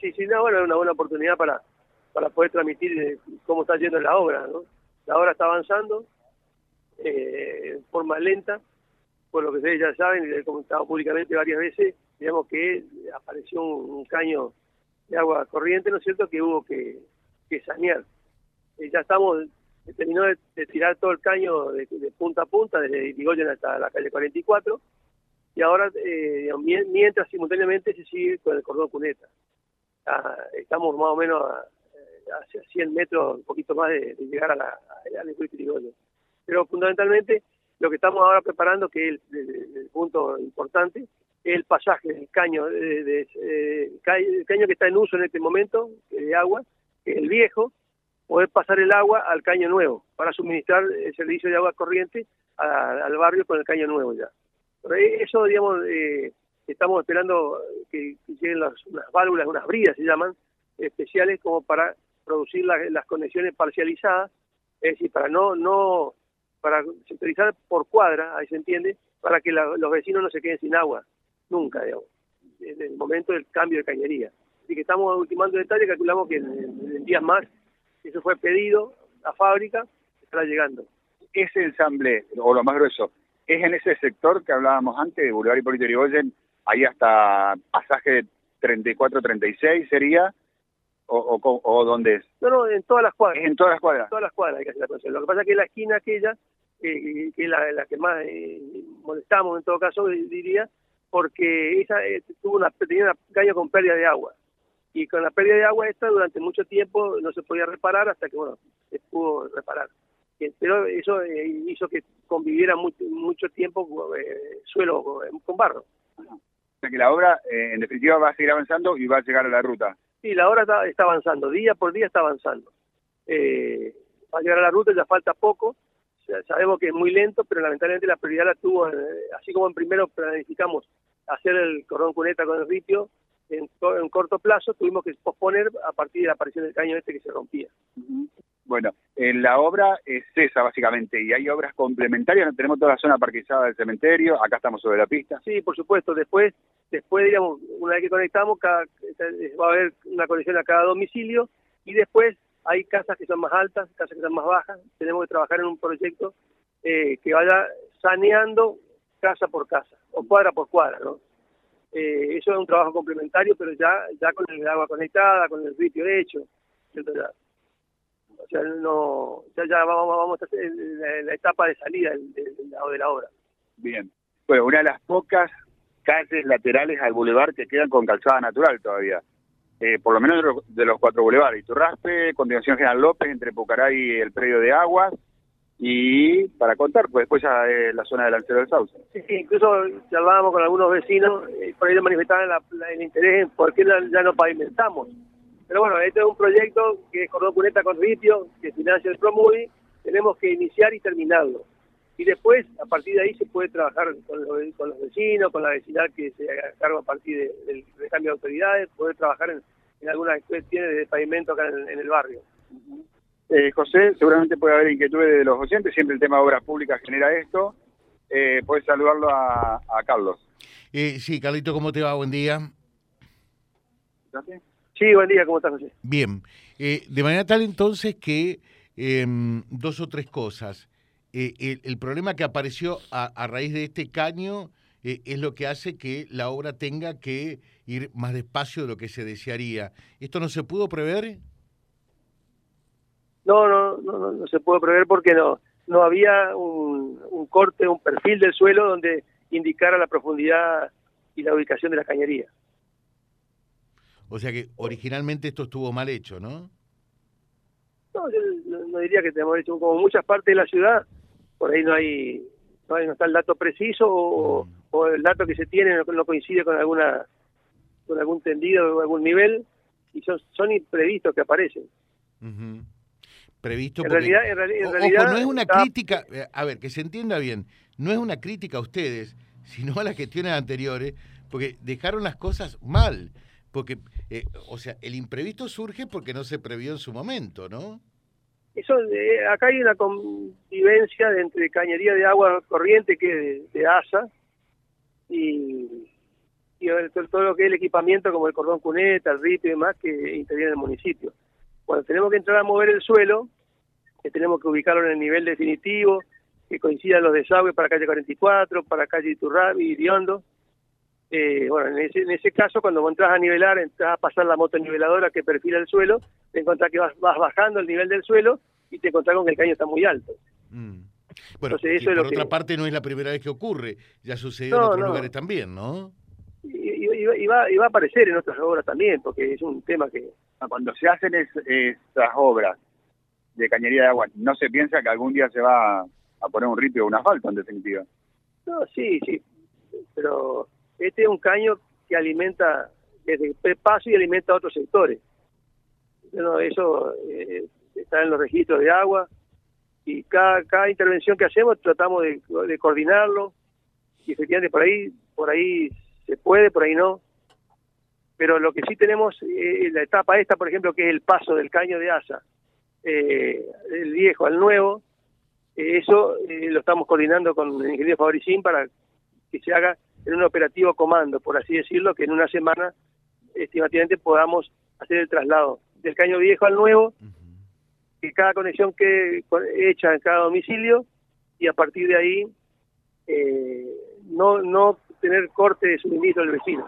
sí, sí, no, bueno, es una buena oportunidad para, para poder transmitir eh, cómo está yendo la obra, ¿no? La obra está avanzando eh, en forma lenta, por lo que ustedes ya saben, y lo he comentado públicamente varias veces, digamos que apareció un, caño de agua corriente, ¿no es cierto?, que hubo que, que sanear. Eh, ya estamos, terminó de, tirar todo el caño de, punta a punta, desde Irigoyen hasta la calle 44, y ahora, eh, mientras simultáneamente se sigue con el cordón cuneta. Ah, estamos más o menos a, hacia 100 metros, un poquito más de, llegar a la, al Irigoyen. Pero fundamentalmente lo que estamos ahora preparando, que es el, punto importante, es el pasaje del caño, de, eh, caño que está en uso en este momento, de agua, el viejo, poder pasar el agua al caño nuevo, para suministrar el servicio de agua corriente al barrio con el caño nuevo ya. eso, digamos, eh, estamos esperando que, lleguen las, unas válvulas, unas bridas se llaman, especiales como para producir las conexiones parcializadas, es decir, para no, no para centralizar por cuadra, ahí se entiende, para que los vecinos no se queden sin agua, nunca, digamos, en el momento del cambio de cañería. Así que estamos ultimando detalles, calculamos que en, días más, eso fue pedido a fábrica, estará llegando. Ese ensamble, o lo más grueso, es en ese sector que hablábamos antes, de Boulevard Hipólito Yrigoyen, ahí hasta pasaje 34-36 sería, o, o, o, dónde es? No, no, en todas las cuadras. en todas las cuadras. En todas las cuadras hay que hacer la Lo que pasa es que la esquina aquella, eh, que es la, que más eh, molestamos en todo caso, diría, porque esa eh, tuvo una, tenía una caña con pérdida de agua. Y con la pérdida de agua esta durante mucho tiempo no se podía reparar hasta que, bueno, se pudo reparar. Pero eso hizo que conviviera mucho, mucho tiempo suelo con barro. Sea que la obra, en definitiva, va a seguir avanzando y va a llegar a la ruta. Sí, la hora está, avanzando, día por día está avanzando. Eh, para llegar a la ruta ya falta poco, sabemos que es muy lento, pero lamentablemente la prioridad la tuvo, eh, así como en primero planificamos hacer el cordón cuneta con el ritio, en, en corto plazo tuvimos que posponer a partir de la aparición del caño este que se rompía. Bueno, en la obra es esa básicamente, y hay obras complementarias, tenemos toda la zona parquizada del cementerio, acá estamos sobre la pista. Sí, por supuesto, después, después digamos, una vez que conectamos, cada, va a haber una conexión a cada domicilio, y después hay casas que son más altas, casas que son más bajas, tenemos que trabajar en un proyecto eh, que vaya saneando casa por casa, o cuadra por cuadra, ¿no? Eh, eso es un trabajo complementario, pero ya ya con el agua conectada, con el sitio hecho, etc o sea, no, ya, ya vamos, vamos a hacer la, etapa de salida de, de, la obra. Bien. Bueno, una de las pocas calles laterales al bulevar que quedan con calzada natural todavía. Eh, por lo menos de los, cuatro bulevares. Iturraspe, continuación General López, entre Pucaray y el predio de Aguas. Y para contar, pues después ya es la zona del Lancero del Sauce. Sí, sí, incluso hablábamos con algunos vecinos, y por ahí manifestaban el interés en por qué ya no pavimentamos pero bueno, este es un proyecto que es Cordón Cuneta con Ripio, que financia el Promudi, tenemos que iniciar y terminarlo. Y después, a partir de ahí, se puede trabajar con los, vecinos, con la vecindad que se haga cargo a partir del recambio de autoridades, poder trabajar en, algunas cuestiones de pavimento acá en, el barrio. Eh, José, seguramente puede haber inquietudes de los oyentes, siempre el tema de obras públicas genera esto. Eh, puedes saludarlo a, Carlos. Eh, sí, Carlito, ¿cómo te va? Buen día. Gracias. Sí, buen día, ¿cómo estás, José? Bien. Eh, de manera tal entonces que em, dos o tres cosas. Eh, el, problema que apareció a, raíz de este caño eh, es lo que hace que la obra tenga que ir más despacio de lo que se desearía. ¿Esto no se pudo prever? No, no, no, no, se pudo prever porque no, no había un, un corte, un perfil del suelo donde indicara la profundidad y la ubicación de la cañería. O sea que originalmente esto estuvo mal hecho, ¿no? No, yo no diría que tenemos hecho como muchas partes de la ciudad, por ahí no hay no, hay, no está el dato preciso o, mm. el dato que se tiene no, coincide con alguna con algún tendido o algún nivel y son, son imprevistos que aparecen. Previsto en realidad, en, realidad, no es una crítica, eh, a ver, que se entienda bien, no es una crítica a ustedes, sino a las gestiones anteriores, porque dejaron las cosas mal. Porque, eh, o sea, el imprevisto surge porque no se previó en su momento, ¿no? Eso, eh, acá hay una convivencia entre cañería de agua corriente que es de, ASA y, y todo lo que es el equipamiento como el cordón cuneta, el rito y demás que interviene en el municipio. Cuando tenemos que entrar a mover el suelo, que tenemos que ubicarlo en el nivel definitivo, que coincidan los desagües para calle 44, para calle Iturrabi y Riondo. Eh, bueno, en ese, en ese caso, cuando vos entras a nivelar, entras a pasar la moto niveladora que perfila el suelo, te encontrás que vas, vas bajando el nivel del suelo y te encontrás con que el caño está muy alto. Mm. Bueno, Entonces, eso por otra parte no es la primera vez que ocurre, ya sucedió en otros lugares también, ¿no? Y, va, a aparecer en otras obras también, porque es un tema que... Ah, cuando se hacen esas obras de cañería de agua, ¿no se piensa que algún día se va a poner un ripio o un asfalto, en definitiva? No, sí, sí, pero este es un caño que alimenta desde el paso y alimenta a otros sectores. Bueno, eso eh, está en los registros de agua y cada, cada intervención que hacemos tratamos de, de coordinarlo y efectivamente por ahí por ahí se puede, por ahí no. Pero lo que sí tenemos, eh, la etapa esta, por ejemplo, que es el paso del caño de asa, eh, del viejo al nuevo, eh, eso eh, lo estamos coordinando con el ingeniero Fabricín para que se haga en un operativo comando, por así decirlo, que en una semana estimativamente podamos hacer el traslado del caño viejo al nuevo, que cada conexión que hecha en cada domicilio y a partir de ahí no no tener corte de suministro del vecino.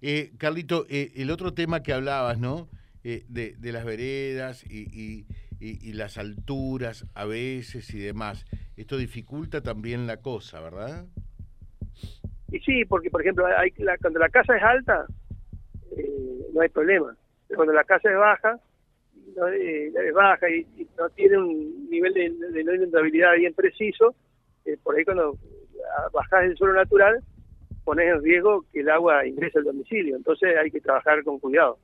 Eh, Carlito, eh, el otro tema que hablabas, ¿no? Eh, de, de, las veredas y, y, y, las alturas a veces y demás. Esto dificulta también la cosa, ¿verdad? Y sí, porque por ejemplo, hay, la, cuando la casa es alta, eh, no hay problema. Pero cuando la casa es baja, no, eh, es baja y, no tiene un nivel de, de no inundabilidad bien preciso, por ahí cuando bajás el suelo natural, pones en riesgo que el agua ingrese al domicilio. Entonces hay que trabajar con cuidado.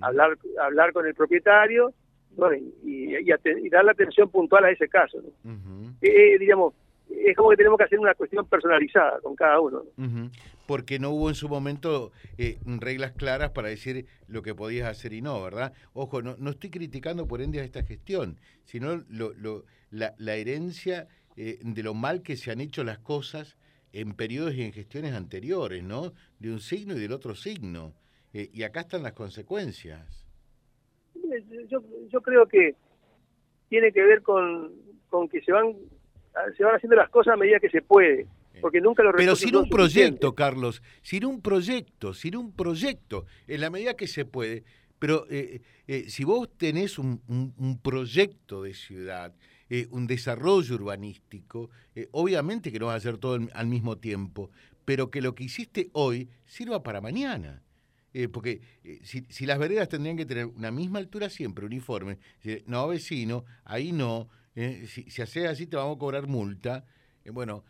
hablar, hablar con el propietario y, y, dar la atención puntual a ese caso. Eh, eh, digamos, es como que tenemos que hacer una cuestión personalizada con cada uno. Porque no hubo en su momento eh, reglas claras para decir lo que podías hacer y no, ¿verdad? Ojo, no, no estoy criticando por ende a esta gestión, sino lo, lo, la, la herencia eh, de lo mal que se han hecho las cosas en periodos y en gestiones anteriores, ¿no? De un signo y del otro signo. Eh, y acá están las consecuencias. Yo, yo creo que tiene que ver con, con que se van se van haciendo las cosas a medida que se puede. Porque nunca lo Pero sin un proyecto, Carlos, sin un proyecto, sin un proyecto, en la medida que se puede. Pero eh, si vos tenés un, un proyecto de ciudad, eh, un desarrollo urbanístico, eh, obviamente que no va a hacer todo al mismo tiempo, pero que lo que hiciste hoy sirva para mañana. Eh, porque si, si, las veredas tendrían que tener una misma altura siempre, uniforme, no vecino, ahí no, si, si haces así te vamos a cobrar multa, bueno,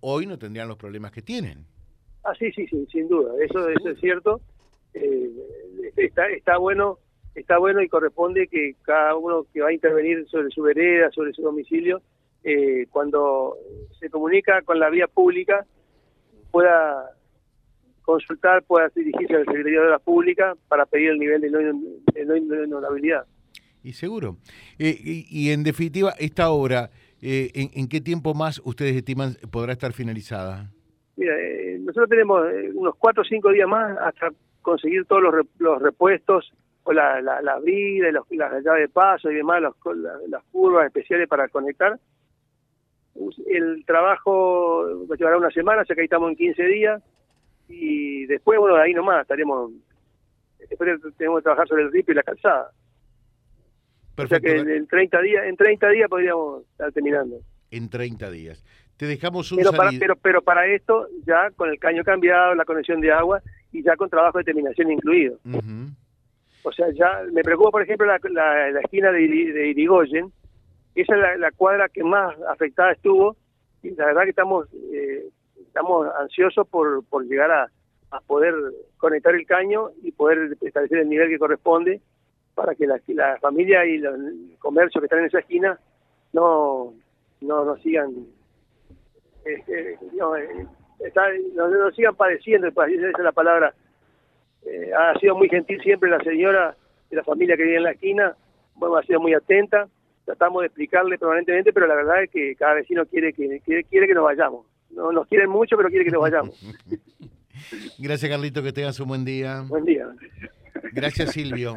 hoy no tendrían los problemas que tienen. Ah, sí, sí, sí sin duda, eso, eso es cierto. está, está bueno está bueno y corresponde que cada uno que va a intervenir sobre su vereda, sobre su domicilio, eh, cuando se comunica con la vía pública, pueda consultar, pueda dirigirse al Secretario de la Pública para pedir el nivel de no, inundabilidad. Y seguro. Eh, y, en definitiva, esta obra, eh, ¿en, qué tiempo más ustedes estiman podrá estar finalizada? Mira, nosotros tenemos unos cuatro o cinco días más hasta conseguir todos los, los repuestos o la, la, la brida, los, las llaves de paso y demás, los, las curvas especiales para conectar. El trabajo llevará una semana, sea que ahí estamos en 15 días. Y después, bueno, ahí nomás estaremos. Después tenemos que trabajar sobre el RIP y la calzada. O sea que en 30 días, en 30 días podríamos estar terminando. En 30 días. Te dejamos un pero para, pero, pero para esto, ya con el caño cambiado, la conexión de agua y ya con trabajo de terminación incluido. O sea, ya me preocupa, por ejemplo, la, la, esquina de, de, Irigoyen. Esa es la, cuadra que más afectada estuvo. Y la verdad que estamos eh, estamos ansiosos por, por llegar a, a poder conectar el caño y poder establecer el nivel que corresponde para que la, la familia y los, el comercio que están en esa esquina no no, no sigan este, no, eh, no, sigan padeciendo, esa es la palabra, eh, ha sido muy gentil siempre la señora de la familia que vive en la esquina, bueno, ha sido muy atenta, tratamos de explicarle permanentemente, pero la verdad es que cada vecino quiere que quiere, quiere que nos vayamos. No nos quieren mucho, pero quiere que nos vayamos. Gracias, Carlito, que tengas un buen día. Buen día. Gracias, Silvio.